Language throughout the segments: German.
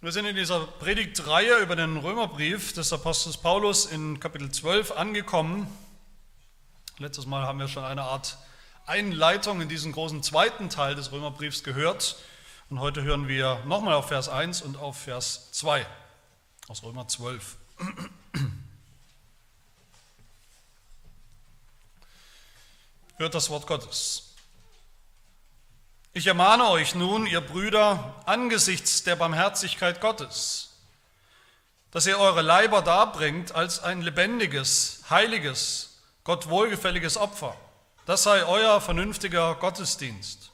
Wir sind in dieser Predigtreihe über den Römerbrief des Apostels Paulus in Kapitel 12 angekommen. Letztes Mal haben wir schon eine Art Einleitung in diesen großen zweiten Teil des Römerbriefs gehört. Und heute hören wir nochmal auf Vers 1 und auf Vers 2 aus Römer 12. Hört das Wort Gottes. Ich ermahne euch nun, ihr Brüder, angesichts der Barmherzigkeit Gottes, dass ihr eure Leiber darbringt als ein lebendiges, heiliges, Gott wohlgefälliges Opfer. Das sei euer vernünftiger Gottesdienst.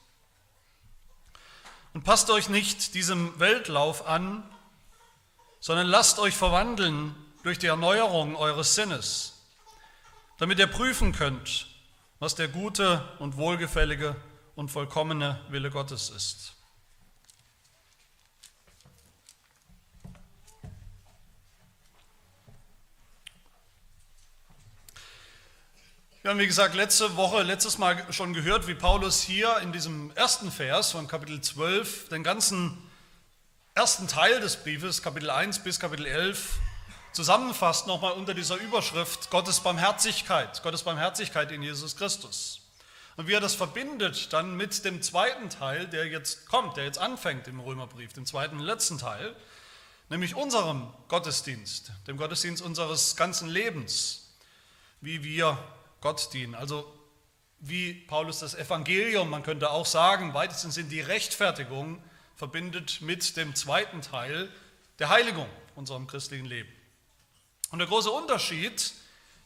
Und passt euch nicht diesem Weltlauf an, sondern lasst euch verwandeln durch die Erneuerung eures Sinnes, damit ihr prüfen könnt, was der gute und wohlgefällige und vollkommene Wille Gottes ist. Wir haben, wie gesagt, letzte Woche, letztes Mal schon gehört, wie Paulus hier in diesem ersten Vers von Kapitel 12 den ganzen ersten Teil des Briefes, Kapitel 1 bis Kapitel 11, zusammenfasst, nochmal unter dieser Überschrift Gottes Barmherzigkeit, Gottes Barmherzigkeit in Jesus Christus. Und wie er das verbindet dann mit dem zweiten Teil, der jetzt kommt, der jetzt anfängt im Römerbrief, dem zweiten und letzten Teil, nämlich unserem Gottesdienst, dem Gottesdienst unseres ganzen Lebens, wie wir Gott dienen. Also wie Paulus das Evangelium, man könnte auch sagen, weitestens in die Rechtfertigung verbindet mit dem zweiten Teil der Heiligung unserem christlichen Leben. Und der große Unterschied ist,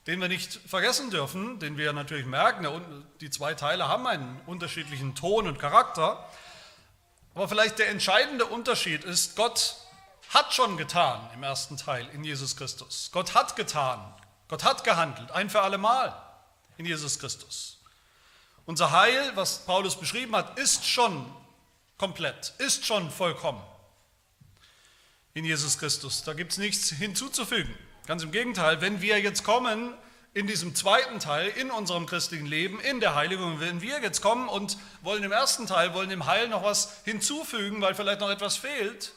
den wir nicht vergessen dürfen, den wir natürlich merken, die zwei Teile haben einen unterschiedlichen Ton und Charakter, aber vielleicht der entscheidende Unterschied ist, Gott hat schon getan im ersten Teil in Jesus Christus. Gott hat getan, Gott hat gehandelt, ein für alle Mal in Jesus Christus. Unser Heil, was Paulus beschrieben hat, ist schon komplett, ist schon vollkommen in Jesus Christus. Da gibt es nichts hinzuzufügen. Ganz im Gegenteil, wenn wir jetzt kommen in diesem zweiten Teil, in unserem christlichen Leben, in der Heiligung, wenn wir jetzt kommen und wollen im ersten Teil, wollen dem Heil noch was hinzufügen, weil vielleicht noch etwas fehlt,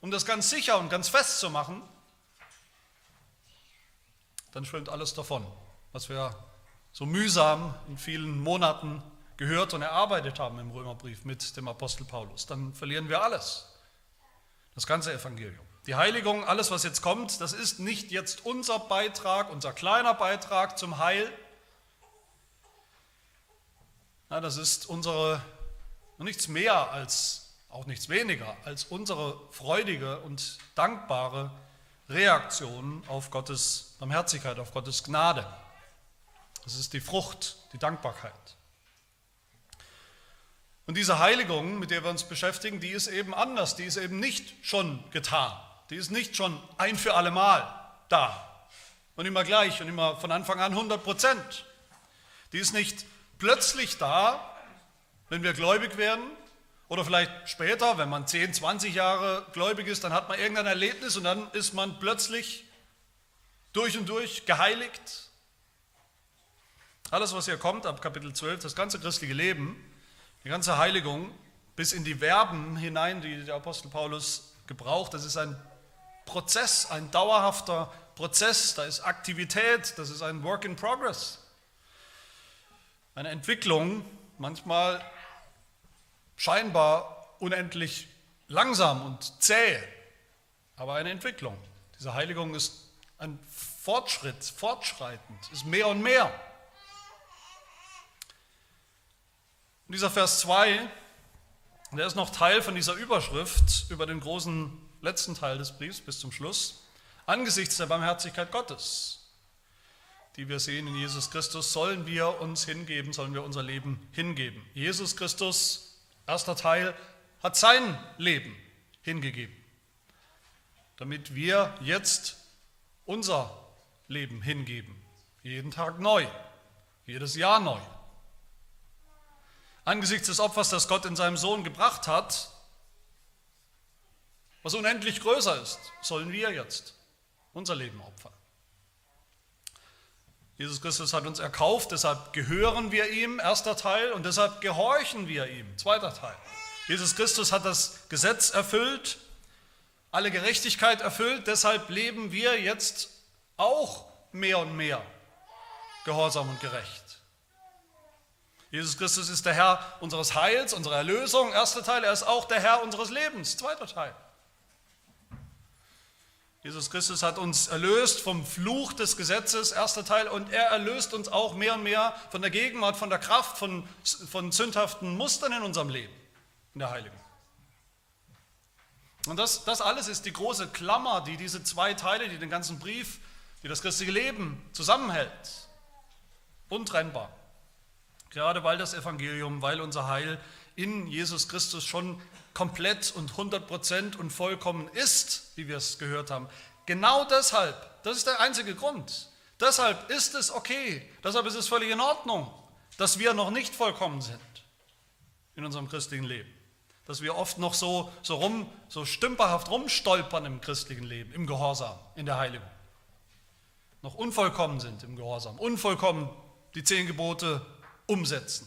um das ganz sicher und ganz fest zu machen, dann schwimmt alles davon, was wir so mühsam in vielen Monaten gehört und erarbeitet haben im Römerbrief mit dem Apostel Paulus. Dann verlieren wir alles, das ganze Evangelium. Die Heiligung, alles was jetzt kommt, das ist nicht jetzt unser Beitrag, unser kleiner Beitrag zum Heil. Ja, das ist unsere, nichts mehr als, auch nichts weniger, als unsere freudige und dankbare Reaktion auf Gottes Barmherzigkeit, auf Gottes Gnade. Das ist die Frucht, die Dankbarkeit. Und diese Heiligung, mit der wir uns beschäftigen, die ist eben anders, die ist eben nicht schon getan. Die ist nicht schon ein für alle Mal da und immer gleich und immer von Anfang an 100 Prozent. Die ist nicht plötzlich da, wenn wir gläubig werden oder vielleicht später, wenn man 10, 20 Jahre gläubig ist, dann hat man irgendein Erlebnis und dann ist man plötzlich durch und durch geheiligt. Alles, was hier kommt ab Kapitel 12, das ganze christliche Leben, die ganze Heiligung bis in die Verben hinein, die der Apostel Paulus gebraucht, das ist ein Prozess, ein dauerhafter Prozess, da ist Aktivität, das ist ein Work in Progress. Eine Entwicklung, manchmal scheinbar unendlich langsam und zäh, aber eine Entwicklung. Diese Heiligung ist ein Fortschritt, fortschreitend, ist mehr und mehr. Und dieser Vers 2, der ist noch Teil von dieser Überschrift über den großen letzten Teil des Briefs bis zum Schluss, angesichts der Barmherzigkeit Gottes, die wir sehen in Jesus Christus, sollen wir uns hingeben, sollen wir unser Leben hingeben. Jesus Christus, erster Teil, hat sein Leben hingegeben, damit wir jetzt unser Leben hingeben, jeden Tag neu, jedes Jahr neu. Angesichts des Opfers, das Gott in seinem Sohn gebracht hat, was unendlich größer ist, sollen wir jetzt unser Leben opfern. Jesus Christus hat uns erkauft, deshalb gehören wir ihm, erster Teil, und deshalb gehorchen wir ihm, zweiter Teil. Jesus Christus hat das Gesetz erfüllt alle Gerechtigkeit erfüllt, deshalb leben wir jetzt auch mehr und mehr gehorsam und gerecht. Jesus Christus ist der Herr unseres Heils, unserer Erlösung, erster Teil, er ist auch der Herr unseres Lebens, zweiter Teil. Jesus Christus hat uns erlöst vom Fluch des Gesetzes, erster Teil, und er erlöst uns auch mehr und mehr von der Gegenwart, von der Kraft, von, von sündhaften Mustern in unserem Leben, in der Heiligen. Und das, das alles ist die große Klammer, die diese zwei Teile, die den ganzen Brief, die das christliche Leben zusammenhält. Untrennbar. Gerade weil das Evangelium, weil unser Heil in Jesus Christus schon komplett und 100% und vollkommen ist, wie wir es gehört haben. Genau deshalb, das ist der einzige Grund. Deshalb ist es okay, deshalb ist es völlig in Ordnung, dass wir noch nicht vollkommen sind in unserem christlichen Leben. Dass wir oft noch so, so, rum, so stümperhaft rumstolpern im christlichen Leben, im Gehorsam, in der Heiligung. Noch unvollkommen sind im Gehorsam, unvollkommen die zehn Gebote umsetzen.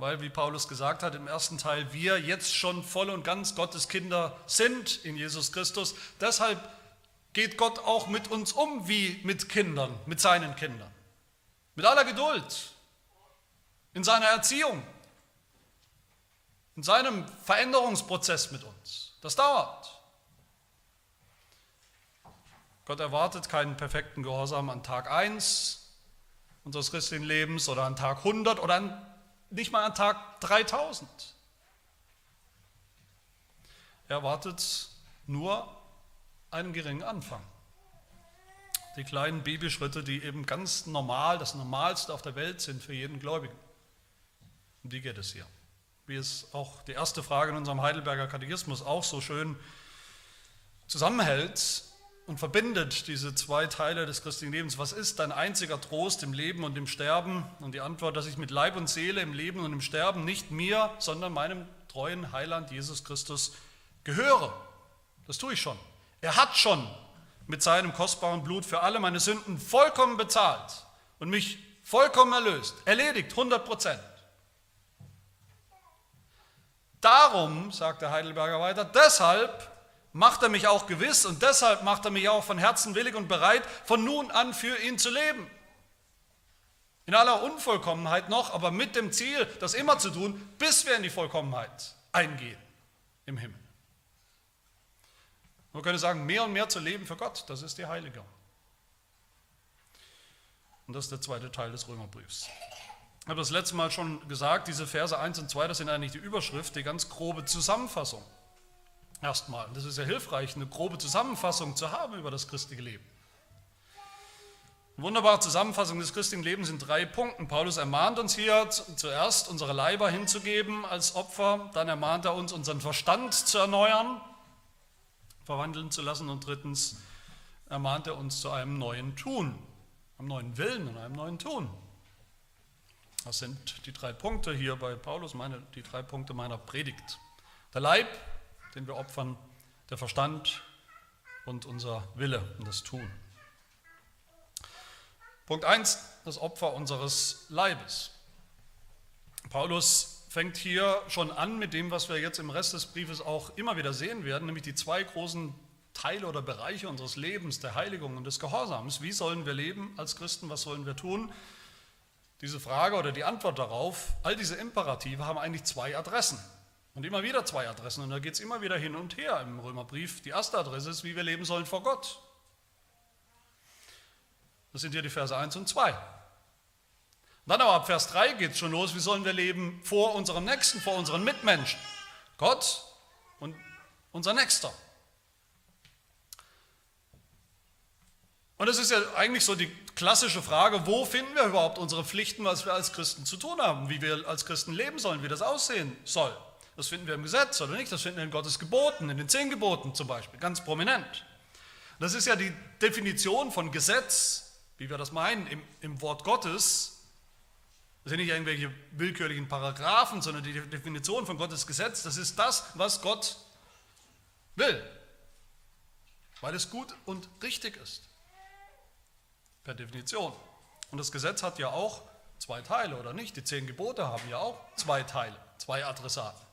Weil, wie Paulus gesagt hat im ersten Teil, wir jetzt schon voll und ganz Gottes Kinder sind in Jesus Christus. Deshalb geht Gott auch mit uns um wie mit Kindern, mit seinen Kindern. Mit aller Geduld, in seiner Erziehung, in seinem Veränderungsprozess mit uns. Das dauert. Gott erwartet keinen perfekten Gehorsam an Tag 1, unseres christlichen Lebens oder an Tag 100 oder an, nicht mal an Tag 3000. Er erwartet nur einen geringen Anfang. Die kleinen Bibelschritte, die eben ganz normal, das Normalste auf der Welt sind für jeden Gläubigen. Um die geht es hier. Wie es auch die erste Frage in unserem Heidelberger Katechismus auch so schön zusammenhält, und verbindet diese zwei Teile des christlichen Lebens. Was ist dein einziger Trost im Leben und im Sterben? Und die Antwort, dass ich mit Leib und Seele im Leben und im Sterben nicht mir, sondern meinem treuen Heiland Jesus Christus gehöre. Das tue ich schon. Er hat schon mit seinem kostbaren Blut für alle meine Sünden vollkommen bezahlt und mich vollkommen erlöst. Erledigt, 100 Prozent. Darum, sagt der Heidelberger weiter, deshalb macht er mich auch gewiss und deshalb macht er mich auch von Herzen willig und bereit, von nun an für ihn zu leben. In aller Unvollkommenheit noch, aber mit dem Ziel, das immer zu tun, bis wir in die Vollkommenheit eingehen im Himmel. Man könnte sagen, mehr und mehr zu leben für Gott, das ist die Heiligung. Und das ist der zweite Teil des Römerbriefs. Ich habe das letzte Mal schon gesagt, diese Verse 1 und 2, das sind eigentlich die Überschrift, die ganz grobe Zusammenfassung Erstmal. Das ist ja hilfreich, eine grobe Zusammenfassung zu haben über das christliche Leben. Eine wunderbare Zusammenfassung des christlichen Lebens in drei Punkten. Paulus ermahnt uns hier zuerst, unsere Leiber hinzugeben als Opfer, dann ermahnt er uns, unseren Verstand zu erneuern, verwandeln zu lassen und drittens ermahnt er uns zu einem neuen Tun, einem neuen Willen und einem neuen Tun. Das sind die drei Punkte hier bei Paulus, meine, die drei Punkte meiner Predigt. Der Leib, den wir opfern, der Verstand und unser Wille und das Tun. Punkt 1, das Opfer unseres Leibes. Paulus fängt hier schon an mit dem, was wir jetzt im Rest des Briefes auch immer wieder sehen werden, nämlich die zwei großen Teile oder Bereiche unseres Lebens, der Heiligung und des Gehorsams. Wie sollen wir leben als Christen? Was sollen wir tun? Diese Frage oder die Antwort darauf, all diese Imperative haben eigentlich zwei Adressen. Und immer wieder zwei Adressen. Und da geht es immer wieder hin und her im Römerbrief. Die erste Adresse ist, wie wir leben sollen vor Gott. Das sind hier die Verse 1 und 2. dann aber ab Vers 3 geht es schon los, wie sollen wir leben vor unserem Nächsten, vor unseren Mitmenschen. Gott und unser Nächster. Und es ist ja eigentlich so die klassische Frage, wo finden wir überhaupt unsere Pflichten, was wir als Christen zu tun haben, wie wir als Christen leben sollen, wie das aussehen soll. Das finden wir im Gesetz oder nicht? Das finden wir in Gottes Geboten, in den zehn Geboten zum Beispiel, ganz prominent. Das ist ja die Definition von Gesetz, wie wir das meinen, im, im Wort Gottes. Das sind nicht irgendwelche willkürlichen Paragraphen, sondern die Definition von Gottes Gesetz, das ist das, was Gott will, weil es gut und richtig ist. Per Definition. Und das Gesetz hat ja auch zwei Teile, oder nicht? Die zehn Gebote haben ja auch zwei Teile, zwei Adressaten.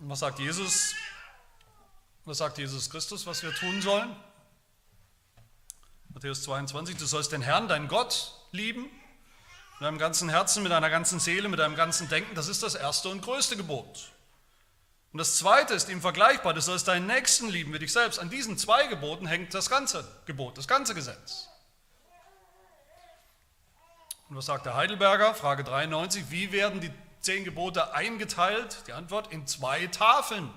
Und was sagt Jesus? Was sagt Jesus Christus, was wir tun sollen? Matthäus 22, du sollst den Herrn, deinen Gott, lieben, mit deinem ganzen Herzen, mit deiner ganzen Seele, mit deinem ganzen Denken. Das ist das erste und größte Gebot. Und das zweite ist ihm vergleichbar, du sollst deinen Nächsten lieben wie dich selbst. An diesen zwei Geboten hängt das ganze Gebot, das ganze Gesetz. Und was sagt der Heidelberger? Frage 93, wie werden die zehn Gebote eingeteilt? Die Antwort in zwei Tafeln.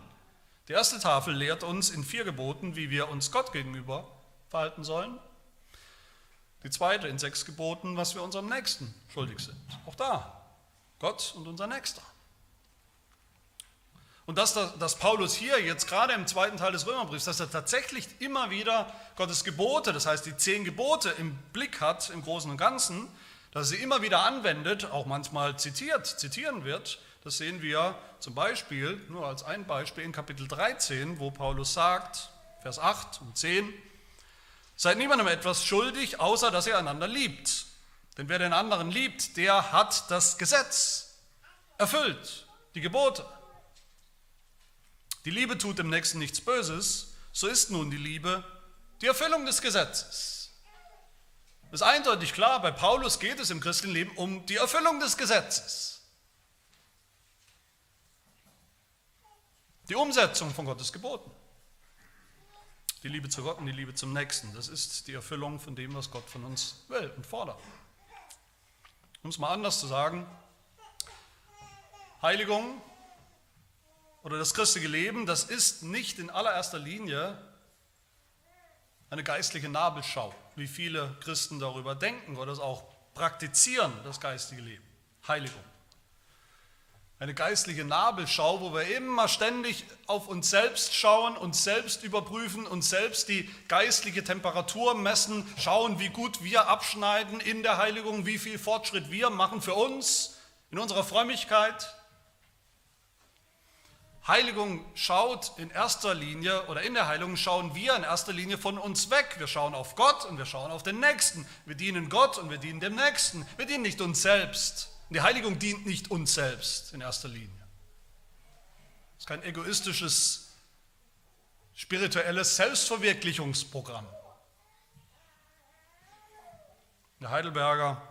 Die erste Tafel lehrt uns in vier Geboten, wie wir uns Gott gegenüber verhalten sollen. Die zweite in sechs Geboten, was wir unserem Nächsten schuldig sind. Auch da, Gott und unser Nächster. Und dass, dass Paulus hier jetzt gerade im zweiten Teil des Römerbriefs, dass er tatsächlich immer wieder Gottes Gebote, das heißt die zehn Gebote im Blick hat, im Großen und Ganzen, dass sie immer wieder anwendet, auch manchmal zitiert, zitieren wird, das sehen wir zum Beispiel, nur als ein Beispiel, in Kapitel 13, wo Paulus sagt, Vers 8 und 10, Seid niemandem etwas schuldig, außer dass ihr einander liebt. Denn wer den anderen liebt, der hat das Gesetz erfüllt, die Gebote. Die Liebe tut dem Nächsten nichts Böses, so ist nun die Liebe die Erfüllung des Gesetzes. Ist eindeutig klar, bei Paulus geht es im christlichen Leben um die Erfüllung des Gesetzes. Die Umsetzung von Gottes Geboten. Die Liebe zu Gott und die Liebe zum Nächsten. Das ist die Erfüllung von dem, was Gott von uns will und fordert. Um es mal anders zu sagen, Heiligung oder das christliche Leben, das ist nicht in allererster Linie eine geistliche Nabelschau, wie viele Christen darüber denken oder es auch praktizieren, das geistige Leben. Heiligung eine geistliche Nabelschau, wo wir immer ständig auf uns selbst schauen, uns selbst überprüfen, uns selbst die geistliche Temperatur messen, schauen, wie gut wir abschneiden in der Heiligung, wie viel Fortschritt wir machen für uns, in unserer Frömmigkeit. Heiligung schaut in erster Linie, oder in der Heiligung schauen wir in erster Linie von uns weg. Wir schauen auf Gott und wir schauen auf den Nächsten. Wir dienen Gott und wir dienen dem Nächsten. Wir dienen nicht uns selbst. Die Heiligung dient nicht uns selbst in erster Linie. Es ist kein egoistisches, spirituelles Selbstverwirklichungsprogramm. Der Heidelberger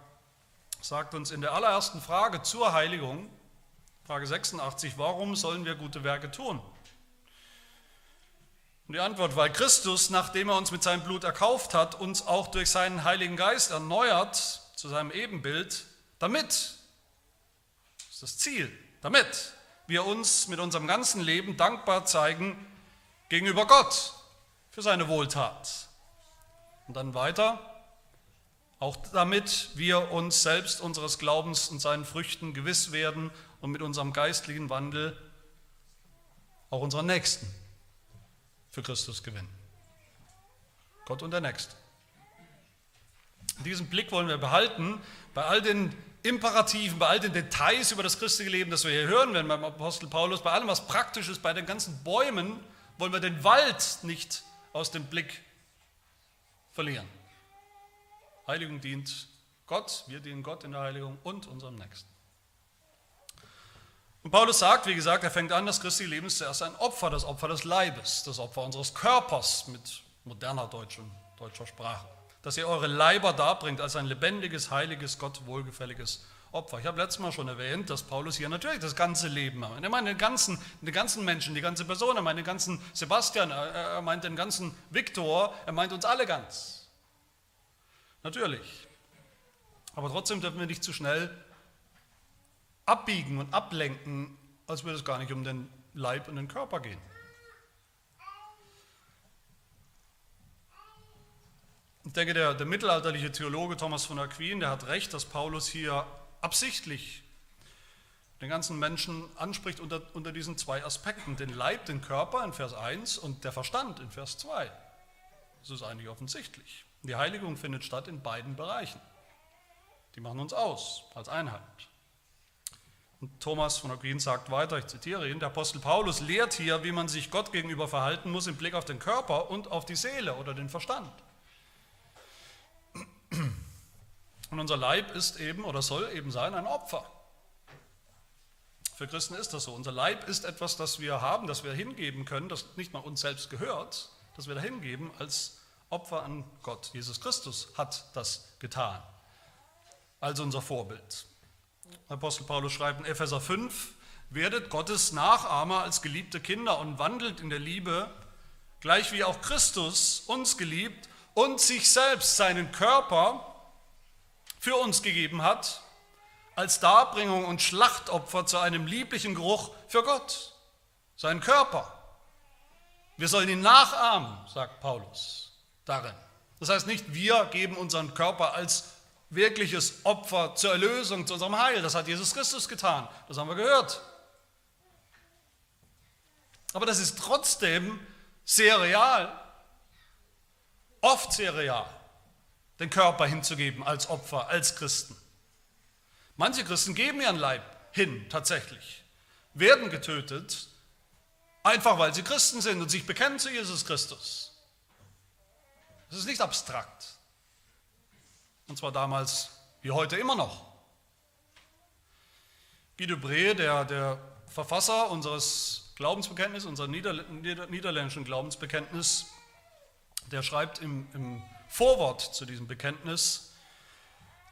sagt uns in der allerersten Frage zur Heiligung, Frage 86, warum sollen wir gute Werke tun? Und die Antwort, weil Christus, nachdem er uns mit seinem Blut erkauft hat, uns auch durch seinen Heiligen Geist erneuert zu seinem Ebenbild, damit das Ziel, damit wir uns mit unserem ganzen Leben dankbar zeigen gegenüber Gott für seine Wohltat. Und dann weiter, auch damit wir uns selbst unseres Glaubens und seinen Früchten gewiss werden und mit unserem geistlichen Wandel auch unseren Nächsten für Christus gewinnen. Gott und der Nächste. Diesen Blick wollen wir behalten bei all den Imperativen, bei all den Details über das christliche Leben, das wir hier hören werden beim Apostel Paulus, bei allem, was praktisch ist, bei den ganzen Bäumen, wollen wir den Wald nicht aus dem Blick verlieren. Heiligung dient Gott, wir dienen Gott in der Heiligung und unserem Nächsten. Und Paulus sagt, wie gesagt, er fängt an, das christliche Leben ist zuerst ein Opfer, das Opfer des Leibes, das Opfer unseres Körpers mit moderner deutscher, deutscher Sprache dass ihr eure Leiber darbringt als ein lebendiges, heiliges, Gott wohlgefälliges Opfer. Ich habe letztes Mal schon erwähnt, dass Paulus hier natürlich das ganze Leben meint. Er meint den ganzen, den ganzen Menschen, die ganze Person, er meint den ganzen Sebastian, er meint den ganzen Viktor, er meint uns alle ganz. Natürlich. Aber trotzdem dürfen wir nicht zu schnell abbiegen und ablenken, als würde es gar nicht um den Leib und den Körper gehen. Ich denke, der, der mittelalterliche Theologe Thomas von Aquin, der hat recht, dass Paulus hier absichtlich den ganzen Menschen anspricht unter, unter diesen zwei Aspekten, den Leib, den Körper in Vers 1 und der Verstand in Vers 2. Das ist eigentlich offensichtlich. Die Heiligung findet statt in beiden Bereichen. Die machen uns aus als Einheit. Und Thomas von Aquin sagt weiter, ich zitiere ihn, der Apostel Paulus lehrt hier, wie man sich Gott gegenüber verhalten muss im Blick auf den Körper und auf die Seele oder den Verstand. Und unser Leib ist eben oder soll eben sein ein Opfer Für Christen ist das so. Unser Leib ist etwas, das wir haben, das wir hingeben können, das nicht mal uns selbst gehört, das wir da hingeben als Opfer an Gott. Jesus Christus hat das getan, als unser Vorbild. Apostel Paulus schreibt in Epheser 5, werdet Gottes Nachahmer als geliebte Kinder und wandelt in der Liebe, gleich wie auch Christus uns geliebt und sich selbst seinen Körper für uns gegeben hat, als Darbringung und Schlachtopfer zu einem lieblichen Geruch für Gott, seinen Körper. Wir sollen ihn nachahmen, sagt Paulus darin. Das heißt nicht, wir geben unseren Körper als wirkliches Opfer zur Erlösung, zu unserem Heil. Das hat Jesus Christus getan. Das haben wir gehört. Aber das ist trotzdem sehr real, oft sehr real, den Körper hinzugeben als Opfer, als Christen. Manche Christen geben ihren Leib hin, tatsächlich, werden getötet, einfach weil sie Christen sind und sich bekennen zu Jesus Christus. Das ist nicht abstrakt. Und zwar damals wie heute immer noch. Guido Bree, der, der Verfasser unseres Glaubensbekenntnisses, unserer niederländischen Glaubensbekenntnis, der schreibt im, im Vorwort zu diesem Bekenntnis,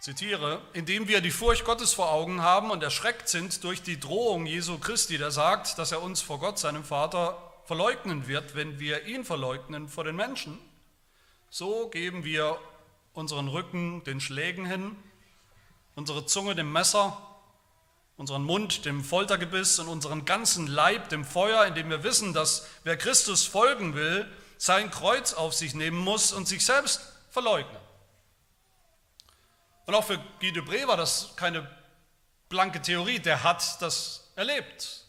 zitiere, indem wir die Furcht Gottes vor Augen haben und erschreckt sind durch die Drohung Jesu Christi, der sagt, dass er uns vor Gott, seinem Vater, verleugnen wird, wenn wir ihn verleugnen vor den Menschen, so geben wir unseren Rücken den Schlägen hin, unsere Zunge dem Messer, unseren Mund dem Foltergebiss und unseren ganzen Leib dem Feuer, indem wir wissen, dass wer Christus folgen will, sein Kreuz auf sich nehmen muss und sich selbst verleugnen. Und auch für Guy Debré war das keine blanke Theorie, der hat das erlebt.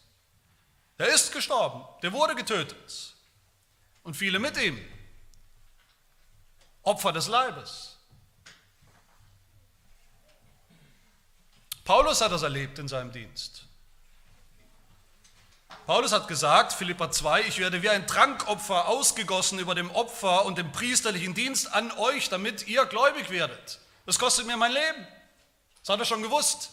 Der ist gestorben, der wurde getötet und viele mit ihm. Opfer des Leibes. Paulus hat das erlebt in seinem Dienst. Paulus hat gesagt, Philippa 2, ich werde wie ein Trankopfer ausgegossen über dem Opfer und dem priesterlichen Dienst an euch, damit ihr gläubig werdet. Das kostet mir mein Leben. Das hat er schon gewusst.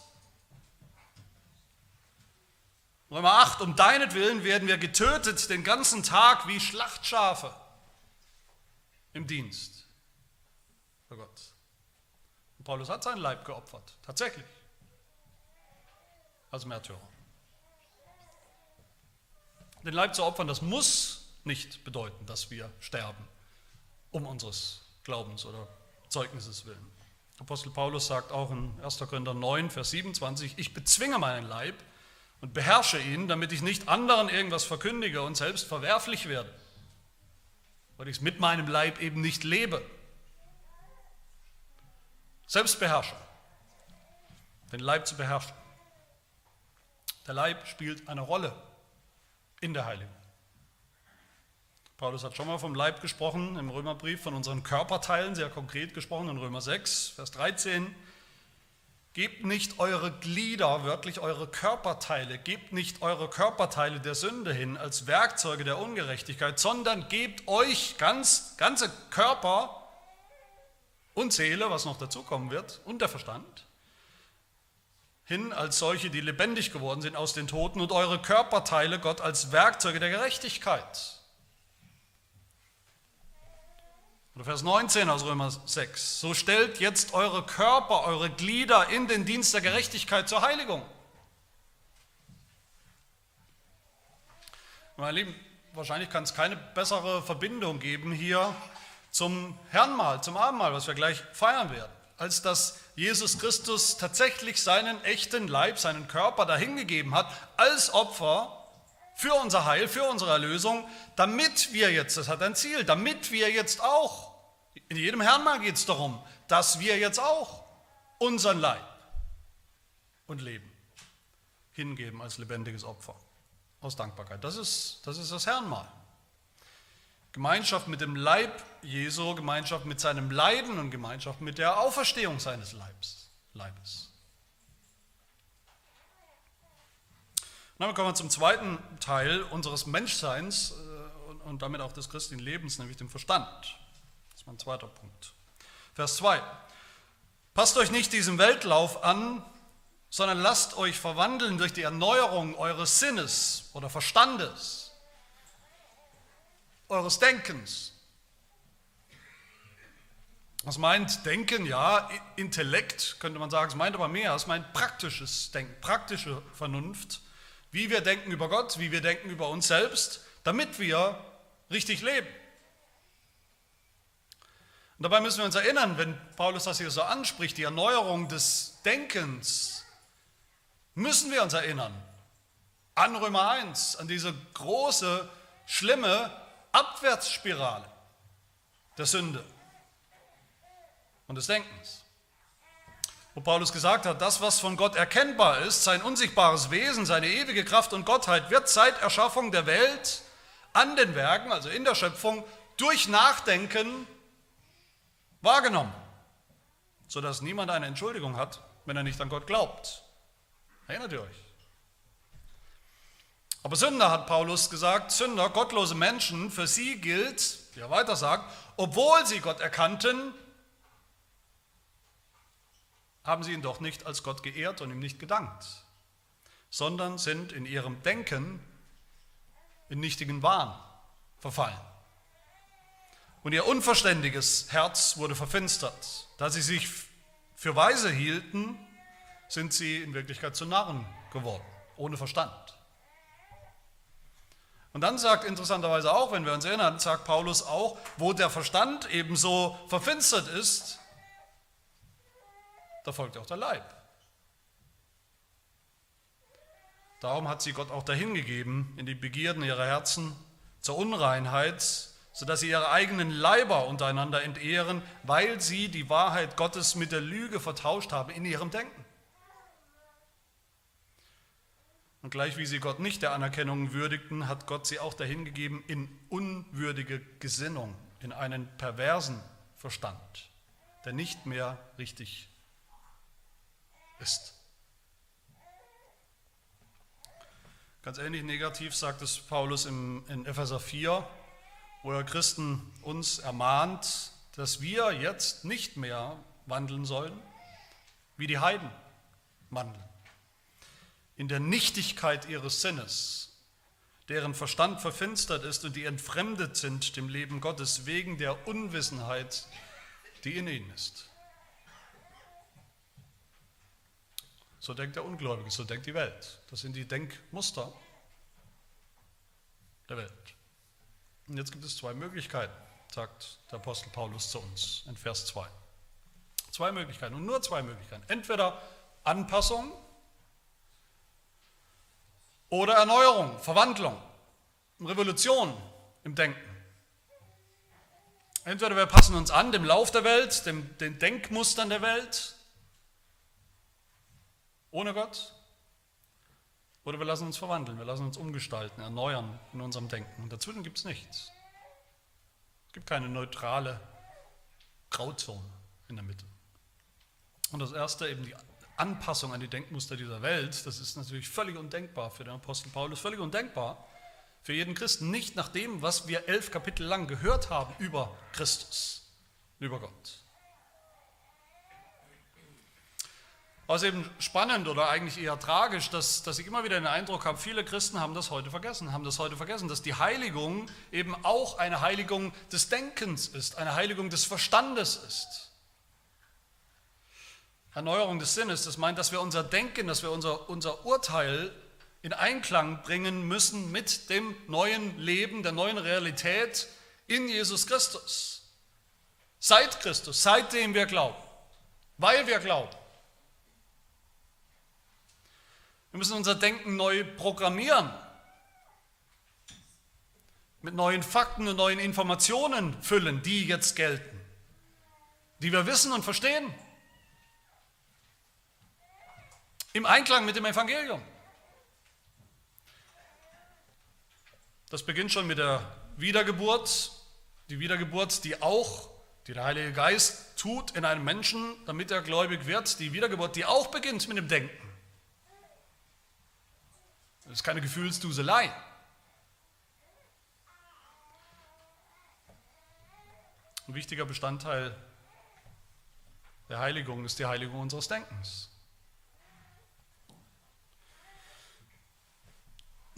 Römer 8, um deinetwillen werden wir getötet den ganzen Tag wie Schlachtschafe im Dienst für Gott. Und Paulus hat seinen Leib geopfert, tatsächlich, als Märtyrer. Den Leib zu opfern, das muss nicht bedeuten, dass wir sterben, um unseres Glaubens oder Zeugnisses willen. Apostel Paulus sagt auch in 1. Korinther 9, Vers 27, ich bezwinge meinen Leib und beherrsche ihn, damit ich nicht anderen irgendwas verkündige und selbst verwerflich werde, weil ich es mit meinem Leib eben nicht lebe. Selbstbeherrschung, den Leib zu beherrschen. Der Leib spielt eine Rolle in der Heiligung. Paulus hat schon mal vom Leib gesprochen im Römerbrief, von unseren Körperteilen, sehr konkret gesprochen in Römer 6, Vers 13. Gebt nicht eure Glieder, wörtlich eure Körperteile, gebt nicht eure Körperteile der Sünde hin als Werkzeuge der Ungerechtigkeit, sondern gebt euch ganz, ganze Körper und Seele, was noch dazukommen wird, und der Verstand, hin als solche, die lebendig geworden sind aus den Toten und eure Körperteile Gott als Werkzeuge der Gerechtigkeit. Oder Vers 19 aus Römer 6. So stellt jetzt eure Körper, eure Glieder in den Dienst der Gerechtigkeit zur Heiligung. Meine Lieben, wahrscheinlich kann es keine bessere Verbindung geben hier zum Herrnmahl, zum Abendmahl, was wir gleich feiern werden als dass Jesus Christus tatsächlich seinen echten Leib, seinen Körper dahingegeben hat als Opfer für unser Heil, für unsere Erlösung, damit wir jetzt, das hat ein Ziel, damit wir jetzt auch, in jedem Herrnmal geht es darum, dass wir jetzt auch unseren Leib und Leben hingeben als lebendiges Opfer aus Dankbarkeit. Das ist das, ist das Herrnmal. Gemeinschaft mit dem Leib Jesu, Gemeinschaft mit seinem Leiden und Gemeinschaft mit der Auferstehung seines Leibs, Leibes. Und dann kommen wir zum zweiten Teil unseres Menschseins äh, und damit auch des christlichen Lebens, nämlich dem Verstand. Das ist mein zweiter Punkt. Vers 2. Passt euch nicht diesem Weltlauf an, sondern lasst euch verwandeln durch die Erneuerung eures Sinnes oder Verstandes, eures Denkens. Das meint Denken, ja, Intellekt könnte man sagen, es meint aber mehr, es meint praktisches Denken, praktische Vernunft, wie wir denken über Gott, wie wir denken über uns selbst, damit wir richtig leben. Und dabei müssen wir uns erinnern, wenn Paulus das hier so anspricht, die Erneuerung des Denkens, müssen wir uns erinnern an Römer 1, an diese große, schlimme Abwärtsspirale der Sünde und des Denkens. Wo Paulus gesagt hat, das, was von Gott erkennbar ist, sein unsichtbares Wesen, seine ewige Kraft und Gottheit, wird seit Erschaffung der Welt an den Werken, also in der Schöpfung, durch Nachdenken wahrgenommen, sodass niemand eine Entschuldigung hat, wenn er nicht an Gott glaubt. Erinnert ihr euch? Aber Sünder, hat Paulus gesagt, Sünder, gottlose Menschen, für sie gilt, wie er weiter sagt, obwohl sie Gott erkannten, haben sie ihn doch nicht als Gott geehrt und ihm nicht gedankt, sondern sind in ihrem Denken in nichtigen Wahn verfallen. Und ihr unverständiges Herz wurde verfinstert. Da sie sich für weise hielten, sind sie in Wirklichkeit zu Narren geworden, ohne Verstand. Und dann sagt interessanterweise auch, wenn wir uns erinnern, sagt Paulus auch, wo der Verstand ebenso verfinstert ist, da folgt auch der Leib. Darum hat sie Gott auch dahingegeben in die Begierden ihrer Herzen zur Unreinheit, sodass sie ihre eigenen Leiber untereinander entehren, weil sie die Wahrheit Gottes mit der Lüge vertauscht haben in ihrem Denken. Und gleich wie sie Gott nicht der Anerkennung würdigten, hat Gott sie auch dahingegeben in unwürdige Gesinnung, in einen perversen Verstand, der nicht mehr richtig ist. Ganz ähnlich negativ sagt es Paulus im, in Epheser 4, wo er Christen uns ermahnt, dass wir jetzt nicht mehr wandeln sollen, wie die Heiden wandeln. In der Nichtigkeit ihres Sinnes, deren Verstand verfinstert ist und die entfremdet sind dem Leben Gottes wegen der Unwissenheit, die in ihnen ist. So denkt der Ungläubige, so denkt die Welt. Das sind die Denkmuster der Welt. Und jetzt gibt es zwei Möglichkeiten, sagt der Apostel Paulus zu uns in Vers 2. Zwei Möglichkeiten und nur zwei Möglichkeiten. Entweder Anpassung oder Erneuerung, Verwandlung, Revolution im Denken. Entweder wir passen uns an dem Lauf der Welt, dem, den Denkmustern der Welt, ohne Gott, oder wir lassen uns verwandeln, wir lassen uns umgestalten, erneuern in unserem Denken. Und dazwischen gibt es nichts. Es gibt keine neutrale Grauzone in der Mitte. Und das erste, eben die Anpassung an die Denkmuster dieser Welt, das ist natürlich völlig undenkbar für den Apostel Paulus, völlig undenkbar für jeden Christen, nicht nach dem, was wir elf Kapitel lang gehört haben über Christus, über Gott. Aber es ist eben spannend oder eigentlich eher tragisch, dass, dass ich immer wieder den Eindruck habe, viele Christen haben das heute vergessen, haben das heute vergessen, dass die Heiligung eben auch eine Heiligung des Denkens ist, eine Heiligung des Verstandes ist. Erneuerung des Sinnes, das meint, dass wir unser Denken, dass wir unser, unser Urteil in Einklang bringen müssen mit dem neuen Leben, der neuen Realität in Jesus Christus. Seit Christus, seitdem wir glauben, weil wir glauben. Wir müssen unser Denken neu programmieren, mit neuen Fakten und neuen Informationen füllen, die jetzt gelten, die wir wissen und verstehen, im Einklang mit dem Evangelium. Das beginnt schon mit der Wiedergeburt, die Wiedergeburt, die auch, die der Heilige Geist tut in einem Menschen, damit er gläubig wird, die Wiedergeburt, die auch beginnt mit dem Denken. Das ist keine Gefühlsduselei. Ein wichtiger Bestandteil der Heiligung ist die Heiligung unseres Denkens.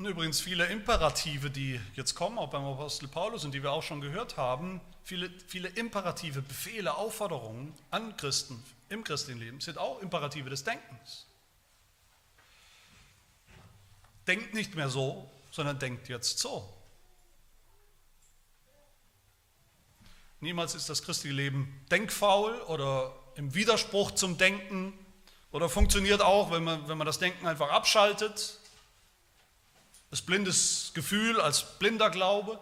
Übrigens viele Imperative, die jetzt kommen, auch beim Apostel Paulus und die wir auch schon gehört haben, viele, viele Imperative, Befehle, Aufforderungen an Christen im christlichen Leben sind auch Imperative des Denkens. Denkt nicht mehr so, sondern denkt jetzt so. Niemals ist das christliche Leben denkfaul oder im Widerspruch zum Denken oder funktioniert auch, wenn man, wenn man das Denken einfach abschaltet das blindes Gefühl als blinder Glaube.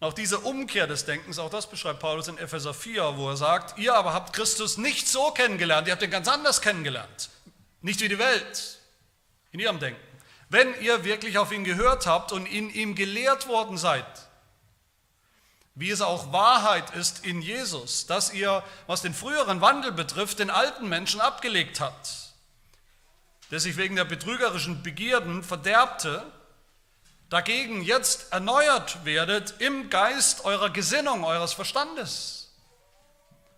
Auch diese Umkehr des Denkens, auch das beschreibt Paulus in Epheser 4, wo er sagt, ihr aber habt Christus nicht so kennengelernt, ihr habt ihn ganz anders kennengelernt, nicht wie die Welt, in ihrem Denken. Wenn ihr wirklich auf ihn gehört habt und in ihm gelehrt worden seid, wie es auch Wahrheit ist in Jesus, dass ihr, was den früheren Wandel betrifft, den alten Menschen abgelegt habt der sich wegen der betrügerischen Begierden verderbte, dagegen jetzt erneuert werdet im Geist eurer Gesinnung, eures Verstandes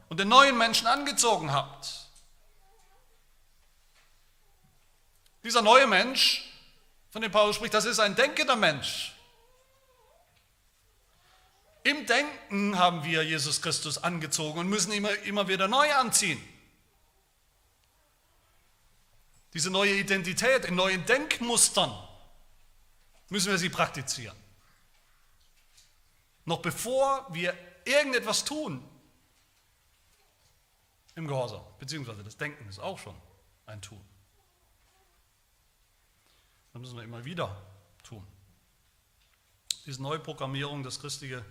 und den neuen Menschen angezogen habt. Dieser neue Mensch, von dem Paulus spricht, das ist ein denkender Mensch. Im Denken haben wir Jesus Christus angezogen und müssen immer, immer wieder neu anziehen. Diese neue Identität in neuen Denkmustern müssen wir sie praktizieren. Noch bevor wir irgendetwas tun im Gehorsam, beziehungsweise das Denken ist auch schon ein Tun. Das müssen wir immer wieder tun. Diese Neuprogrammierung, das christliche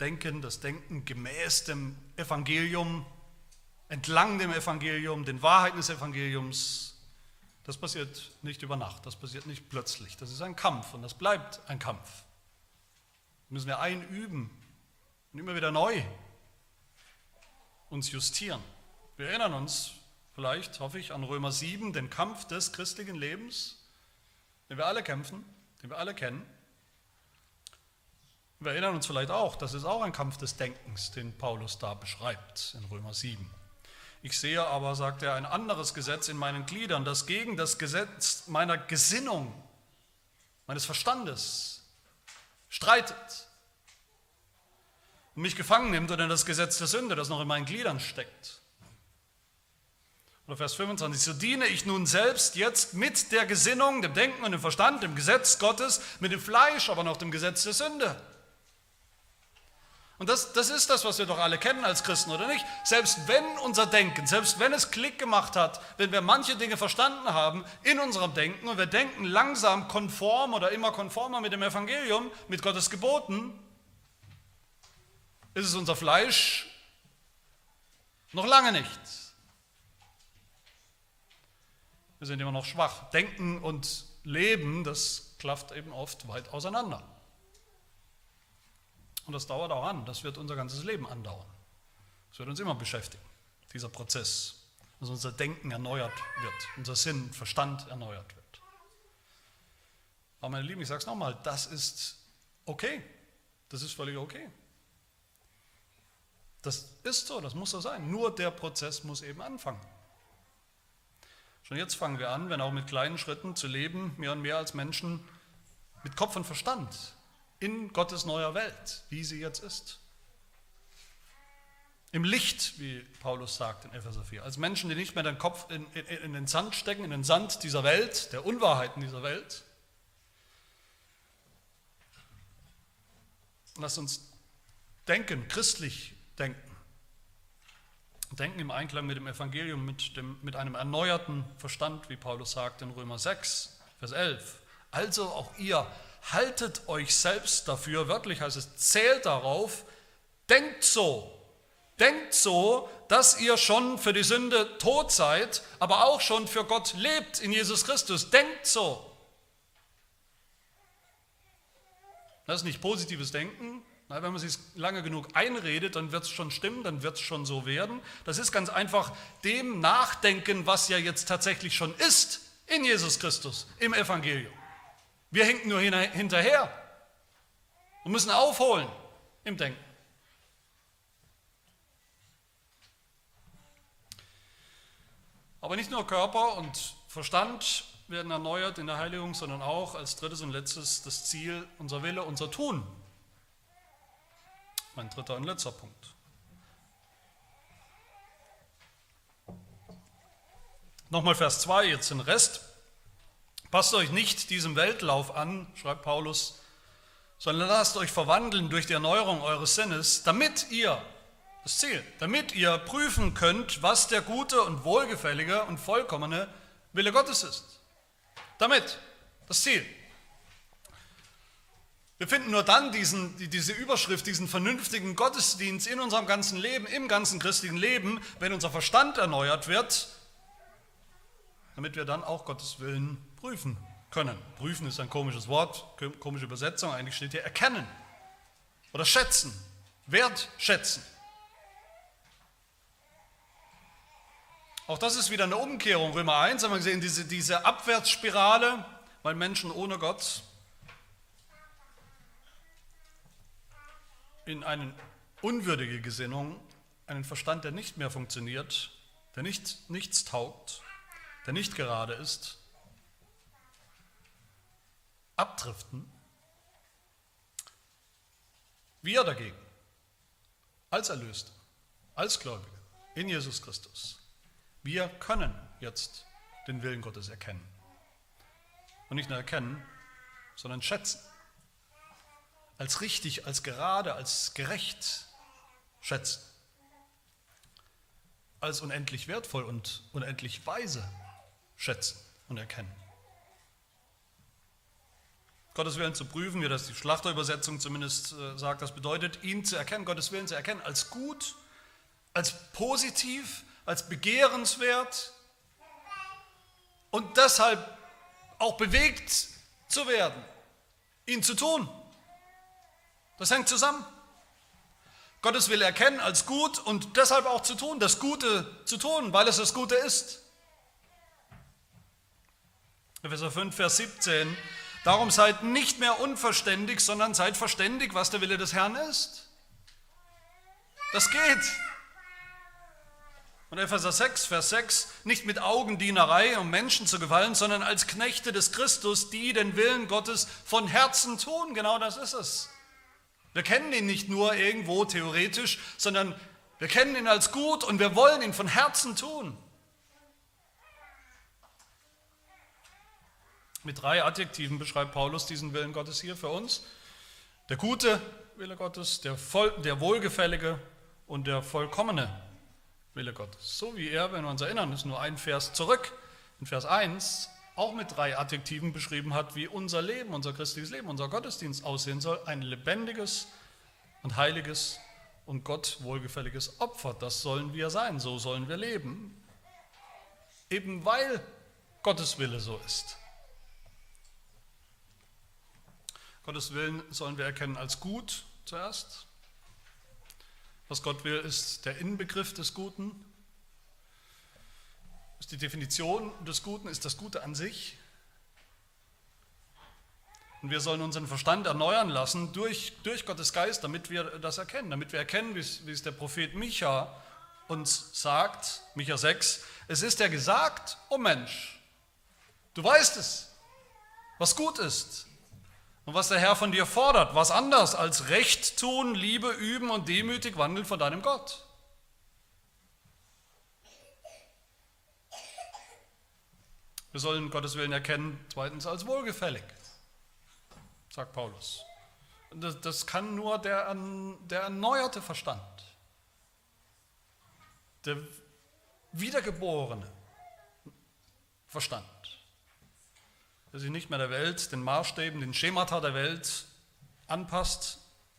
Denken, das Denken gemäß dem Evangelium, entlang dem Evangelium, den Wahrheiten des Evangeliums, das passiert nicht über Nacht, das passiert nicht plötzlich. Das ist ein Kampf und das bleibt ein Kampf. Müssen wir einüben und immer wieder neu uns justieren. Wir erinnern uns vielleicht, hoffe ich, an Römer 7, den Kampf des christlichen Lebens, den wir alle kämpfen, den wir alle kennen. Wir erinnern uns vielleicht auch, das ist auch ein Kampf des Denkens, den Paulus da beschreibt in Römer 7. Ich sehe aber, sagt er, ein anderes Gesetz in meinen Gliedern, das gegen das Gesetz meiner Gesinnung, meines Verstandes streitet und mich gefangen nimmt oder das Gesetz der Sünde, das noch in meinen Gliedern steckt. Oder Vers 25, so diene ich nun selbst jetzt mit der Gesinnung, dem Denken und dem Verstand, dem Gesetz Gottes, mit dem Fleisch, aber noch dem Gesetz der Sünde. Und das, das ist das, was wir doch alle kennen als Christen, oder nicht? Selbst wenn unser Denken, selbst wenn es Klick gemacht hat, wenn wir manche Dinge verstanden haben in unserem Denken und wir denken langsam konform oder immer konformer mit dem Evangelium, mit Gottes Geboten, ist es unser Fleisch noch lange nicht. Wir sind immer noch schwach. Denken und Leben, das klafft eben oft weit auseinander. Und das dauert auch an, das wird unser ganzes Leben andauern. Das wird uns immer beschäftigen, dieser Prozess, dass unser Denken erneuert wird, unser Sinn, Verstand erneuert wird. Aber meine Lieben, ich sage es nochmal, das ist okay. Das ist völlig okay. Das ist so, das muss so sein. Nur der Prozess muss eben anfangen. Schon jetzt fangen wir an, wenn auch mit kleinen Schritten zu leben, mehr und mehr als Menschen mit Kopf und Verstand, in Gottes neuer Welt, wie sie jetzt ist. Im Licht, wie Paulus sagt in Epheser 4, als Menschen, die nicht mehr den Kopf in, in, in den Sand stecken, in den Sand dieser Welt, der Unwahrheiten dieser Welt. Lass uns denken, christlich denken. Denken im Einklang mit dem Evangelium, mit, dem, mit einem erneuerten Verstand, wie Paulus sagt in Römer 6, Vers 11. Also auch ihr haltet euch selbst dafür, wörtlich heißt es, zählt darauf, denkt so, denkt so, dass ihr schon für die Sünde tot seid, aber auch schon für Gott lebt in Jesus Christus. Denkt so. Das ist nicht positives Denken. wenn man sich lange genug einredet, dann wird es schon stimmen, dann wird es schon so werden. Das ist ganz einfach dem Nachdenken, was ja jetzt tatsächlich schon ist in Jesus Christus, im Evangelium. Wir hinken nur hinterher und müssen aufholen im Denken. Aber nicht nur Körper und Verstand werden erneuert in der Heiligung, sondern auch als drittes und letztes das Ziel, unser Wille, unser Tun. Mein dritter und letzter Punkt. Nochmal Vers 2, jetzt den Rest. Passt euch nicht diesem Weltlauf an, schreibt Paulus, sondern lasst euch verwandeln durch die Erneuerung eures Sinnes, damit ihr, das Ziel, damit ihr prüfen könnt, was der gute und wohlgefällige und vollkommene Wille Gottes ist. Damit, das Ziel. Wir finden nur dann diesen, diese Überschrift, diesen vernünftigen Gottesdienst in unserem ganzen Leben, im ganzen christlichen Leben, wenn unser Verstand erneuert wird damit wir dann auch Gottes Willen prüfen können. Prüfen ist ein komisches Wort, komische Übersetzung, eigentlich steht hier erkennen oder schätzen, wertschätzen. Auch das ist wieder eine Umkehrung. Römer 1 haben wir gesehen, diese, diese Abwärtsspirale, weil Menschen ohne Gott in eine unwürdige Gesinnung, einen Verstand, der nicht mehr funktioniert, der nicht, nichts taugt, der nicht gerade ist, abdriften. Wir dagegen, als Erlöste, als Gläubige in Jesus Christus, wir können jetzt den Willen Gottes erkennen. Und nicht nur erkennen, sondern schätzen. Als richtig, als gerade, als gerecht schätzen. Als unendlich wertvoll und unendlich weise schätzen und erkennen. Gottes Willen zu prüfen, wie das die Schlachterübersetzung zumindest äh, sagt, das bedeutet, ihn zu erkennen, Gottes Willen zu erkennen, als gut, als positiv, als begehrenswert und deshalb auch bewegt zu werden, ihn zu tun. Das hängt zusammen. Gottes Will erkennen als gut und deshalb auch zu tun, das Gute zu tun, weil es das Gute ist. Epheser 5, Vers 17. Darum seid nicht mehr unverständig, sondern seid verständig, was der Wille des Herrn ist. Das geht. Und Epheser 6, Vers 6, nicht mit Augendienerei, um Menschen zu gefallen, sondern als Knechte des Christus, die den Willen Gottes von Herzen tun. Genau das ist es. Wir kennen ihn nicht nur irgendwo theoretisch, sondern wir kennen ihn als gut und wir wollen ihn von Herzen tun. Mit drei Adjektiven beschreibt Paulus diesen Willen Gottes hier für uns. Der gute Wille Gottes, der, voll, der wohlgefällige und der vollkommene Wille Gottes. So wie er, wenn wir uns erinnern, ist nur ein Vers zurück, in Vers 1, auch mit drei Adjektiven beschrieben hat, wie unser Leben, unser christliches Leben, unser Gottesdienst aussehen soll. Ein lebendiges und heiliges und Gott wohlgefälliges Opfer. Das sollen wir sein, so sollen wir leben. Eben weil Gottes Wille so ist. Gottes Willen sollen wir erkennen als gut zuerst. Was Gott will, ist der Inbegriff des Guten, ist die Definition des Guten, ist das Gute an sich. Und wir sollen unseren Verstand erneuern lassen durch, durch Gottes Geist, damit wir das erkennen, damit wir erkennen, wie es, wie es der Prophet Micha uns sagt, Micha 6, es ist ja gesagt, oh Mensch, du weißt es, was gut ist, und was der Herr von dir fordert, was anders als Recht tun, Liebe üben und demütig wandeln von deinem Gott. Wir sollen Gottes Willen erkennen, zweitens als wohlgefällig, sagt Paulus. Das, kann nur der, der erneuerte Verstand, der wiedergeborene Verstand der sich nicht mehr der Welt, den Maßstäben, den Schemata der Welt anpasst,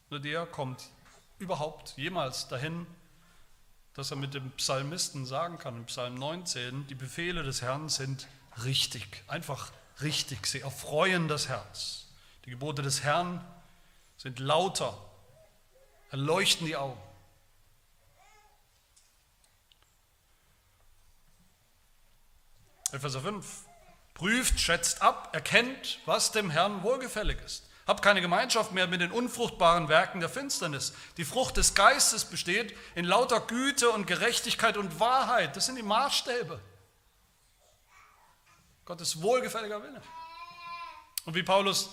nur der kommt überhaupt jemals dahin, dass er mit dem Psalmisten sagen kann, im Psalm 19, die Befehle des Herrn sind richtig, einfach richtig, sie erfreuen das Herz. Die Gebote des Herrn sind lauter, erleuchten die Augen. Epheser 5, Prüft, schätzt ab, erkennt, was dem Herrn wohlgefällig ist. Habt keine Gemeinschaft mehr mit den unfruchtbaren Werken der Finsternis. Die Frucht des Geistes besteht in lauter Güte und Gerechtigkeit und Wahrheit. Das sind die Maßstäbe. Gottes wohlgefälliger Wille. Und wie Paulus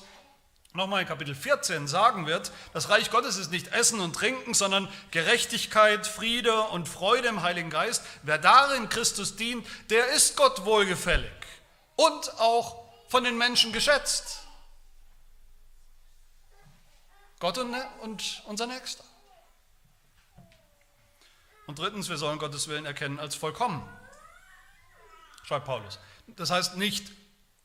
nochmal in Kapitel 14 sagen wird, das Reich Gottes ist nicht Essen und Trinken, sondern Gerechtigkeit, Friede und Freude im Heiligen Geist. Wer darin Christus dient, der ist Gott wohlgefällig und auch von den Menschen geschätzt. Gott und, und unser Nächster. Und drittens, wir sollen Gottes Willen erkennen als vollkommen, schreibt Paulus. Das heißt nicht,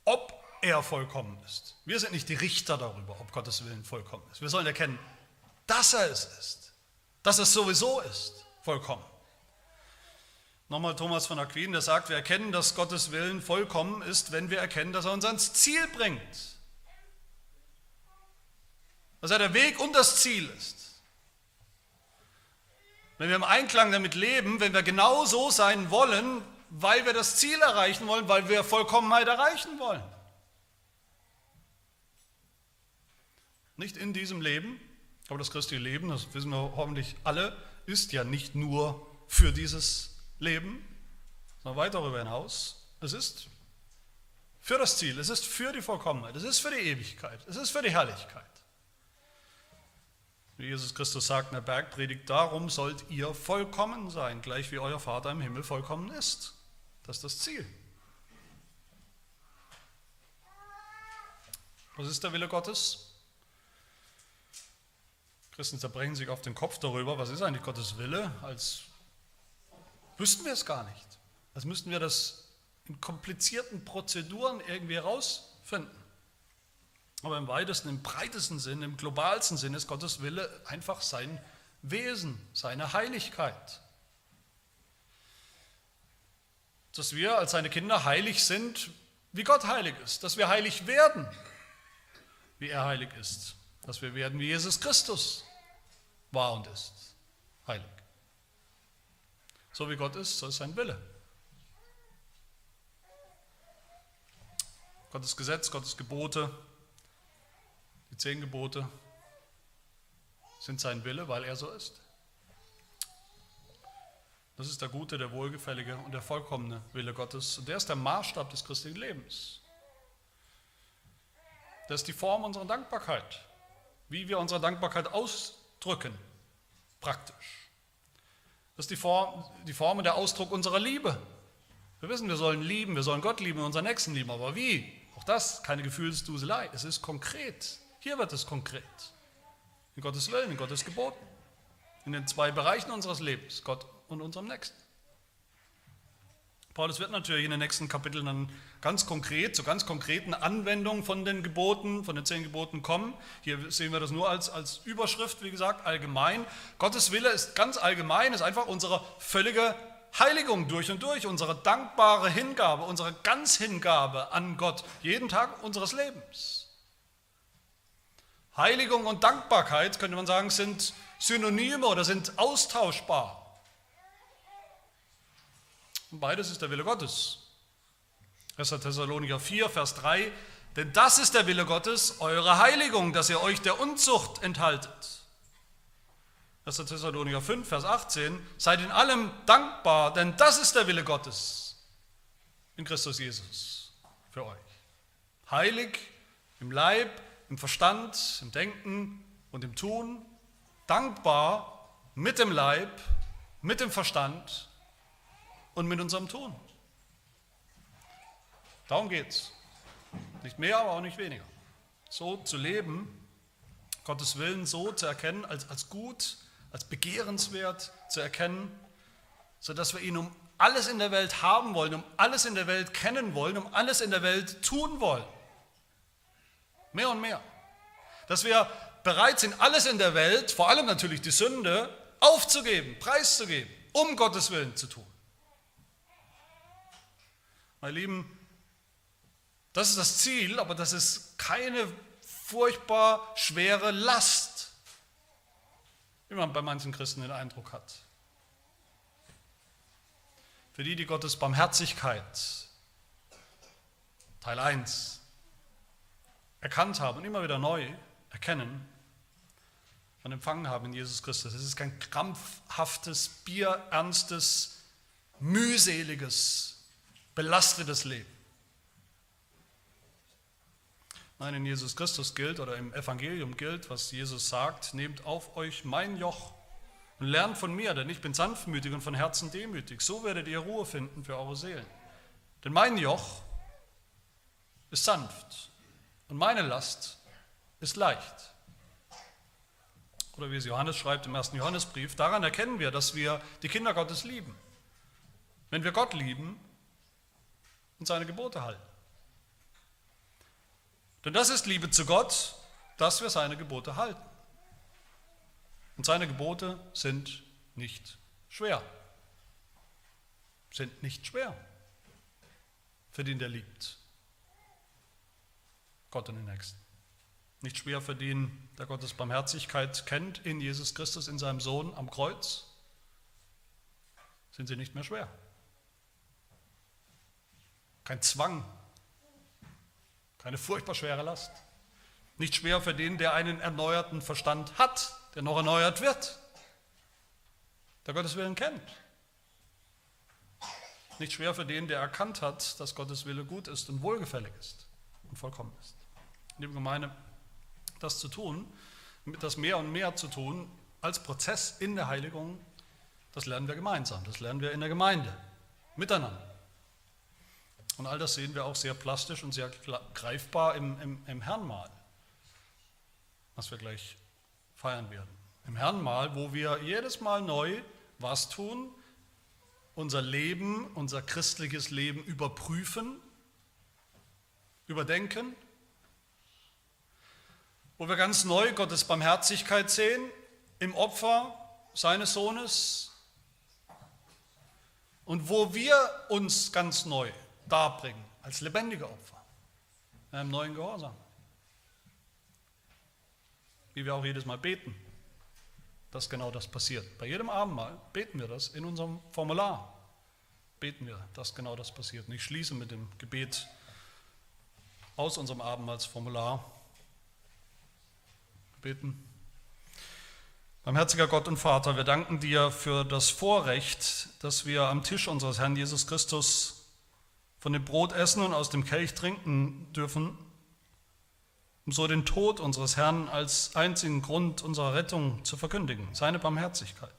ob er vollkommen ist. Wir sind nicht die Richter darüber, ob Gottes Willen vollkommen ist. Wir sollen erkennen, dass er es ist, dass es sowieso ist, vollkommen. Nochmal Thomas von Aquin, der sagt, wir erkennen, dass Gottes Willen vollkommen ist, wenn wir erkennen, dass er uns ans Ziel bringt. Dass er der Weg und das Ziel ist. Wenn wir im Einklang damit leben, wenn wir genau so sein wollen, weil wir das Ziel erreichen wollen, weil wir Vollkommenheit erreichen wollen. Nicht in diesem Leben, aber das christliche Leben, das wissen wir hoffentlich alle, ist ja nicht nur für dieses Leben, sondern weit darüber hinaus. Es ist für das Ziel, es ist für die Vollkommenheit, es ist für die Ewigkeit, es ist für die Herrlichkeit. Wie Jesus Christus sagt in der Bergpredigt, darum sollt ihr vollkommen sein, gleich wie euer Vater im Himmel vollkommen ist. Das ist das Ziel. Was ist der Wille Gottes? Christen zerbrechen sich auf den Kopf darüber, was ist eigentlich Gottes Wille, als wüssten wir es gar nicht. Als müssten wir das in komplizierten Prozeduren irgendwie herausfinden. Aber im weitesten, im breitesten Sinn, im globalsten Sinn ist Gottes Wille einfach sein Wesen, seine Heiligkeit. Dass wir als seine Kinder heilig sind, wie Gott heilig ist. Dass wir heilig werden, wie er heilig ist. Dass wir werden wie Jesus Christus war und ist. Heilig. So wie Gott ist, so ist sein Wille. Gottes Gesetz, Gottes Gebote, die zehn Gebote sind sein Wille, weil er so ist. Das ist der gute, der wohlgefällige und der vollkommene Wille Gottes. Und der ist der Maßstab des christlichen Lebens. Das ist die Form unserer Dankbarkeit, wie wir unsere Dankbarkeit aus, drücken, praktisch. Das ist die Form, die Form und der Ausdruck unserer Liebe. Wir wissen, wir sollen lieben, wir sollen Gott lieben und unseren Nächsten lieben, aber wie? Auch das, keine Gefühlsduselei, es ist konkret. Hier wird es konkret. In Gottes Willen, in Gottes Geboten. In den zwei Bereichen unseres Lebens, Gott und unserem Nächsten. Paulus wird natürlich in den nächsten Kapiteln dann ganz konkret, zu ganz konkreten Anwendungen von den Geboten, von den zehn Geboten kommen. Hier sehen wir das nur als, als Überschrift, wie gesagt, allgemein. Gottes Wille ist ganz allgemein, ist einfach unsere völlige Heiligung durch und durch, unsere dankbare Hingabe, unsere Ganzhingabe an Gott, jeden Tag unseres Lebens. Heiligung und Dankbarkeit, könnte man sagen, sind Synonyme oder sind austauschbar. Und beides ist der Wille Gottes. 1. Thessalonicher 4, Vers 3, denn das ist der Wille Gottes, eure Heiligung, dass ihr euch der Unzucht enthaltet. 1. Thessalonicher 5, Vers 18, seid in allem dankbar, denn das ist der Wille Gottes in Christus Jesus für euch. Heilig im Leib, im Verstand, im Denken und im Tun, dankbar mit dem Leib, mit dem Verstand und mit unserem Tun. Darum geht es. Nicht mehr, aber auch nicht weniger. So zu leben, Gottes Willen so zu erkennen, als, als gut, als begehrenswert zu erkennen, sodass wir ihn um alles in der Welt haben wollen, um alles in der Welt kennen wollen, um alles in der Welt tun wollen. Mehr und mehr. Dass wir bereit sind, alles in der Welt, vor allem natürlich die Sünde, aufzugeben, preiszugeben, um Gottes Willen zu tun. Meine Lieben, das ist das Ziel, aber das ist keine furchtbar schwere Last, wie man bei manchen Christen den Eindruck hat. Für die, die Gottes Barmherzigkeit, Teil 1, erkannt haben und immer wieder neu erkennen und empfangen haben in Jesus Christus. Es ist kein krampfhaftes, bierernstes, mühseliges belastetes Leben. nein, in Jesus Christus gilt oder im Evangelium gilt, was Jesus sagt, nehmt auf euch mein Joch und lernt von mir, denn ich bin sanftmütig und von Herzen demütig. So werdet ihr Ruhe finden für eure Seelen. Denn mein Joch ist sanft und meine Last ist leicht. Oder wie es Johannes schreibt im ersten Johannesbrief, daran erkennen wir, dass wir die Kinder Gottes lieben. Wenn wir Gott lieben und seine Gebote halten. Denn das ist Liebe zu Gott, dass wir seine Gebote halten. Und seine Gebote sind nicht schwer. Sind nicht schwer für den, der liebt. Gott und den Nächsten. Nicht schwer für den, der Gottes Barmherzigkeit kennt in Jesus Christus, in seinem Sohn am Kreuz. Sind sie nicht mehr schwer. Kein Zwang, keine furchtbar schwere Last. Nicht schwer für den, der einen erneuerten Verstand hat, der noch erneuert wird, der Gottes Willen kennt. Nicht schwer für den, der erkannt hat, dass Gottes Wille gut ist und wohlgefällig ist und vollkommen ist. Liebe Gemeinde, das zu tun, das mehr und mehr zu tun als Prozess in der Heiligung, das lernen wir gemeinsam, das lernen wir in der Gemeinde, miteinander. Und all das sehen wir auch sehr plastisch und sehr greifbar im, im, im Herrnmahl, was wir gleich feiern werden. Im Herrnmahl, wo wir jedes Mal neu was tun, unser Leben, unser christliches Leben überprüfen, überdenken, wo wir ganz neu Gottes Barmherzigkeit sehen im Opfer seines Sohnes und wo wir uns ganz neu darbringen als lebendige Opfer in einem neuen Gehorsam. Wie wir auch jedes Mal beten, dass genau das passiert. Bei jedem Abendmahl beten wir das in unserem Formular. Beten wir, dass genau das passiert. Und ich schließe mit dem Gebet aus unserem Abendmahlsformular. Beten. Barmherziger Gott und Vater, wir danken dir für das Vorrecht, dass wir am Tisch unseres Herrn Jesus Christus von dem Brot essen und aus dem Kelch trinken dürfen, um so den Tod unseres Herrn als einzigen Grund unserer Rettung zu verkündigen, seine Barmherzigkeit.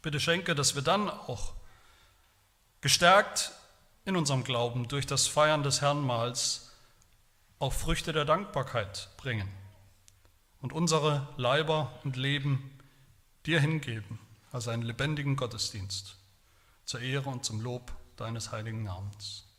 Bitte schenke, dass wir dann auch gestärkt in unserem Glauben durch das Feiern des Herrnmahls auch Früchte der Dankbarkeit bringen und unsere Leiber und Leben dir hingeben als einen lebendigen Gottesdienst zur Ehre und zum Lob deines heiligen Namens. Amen.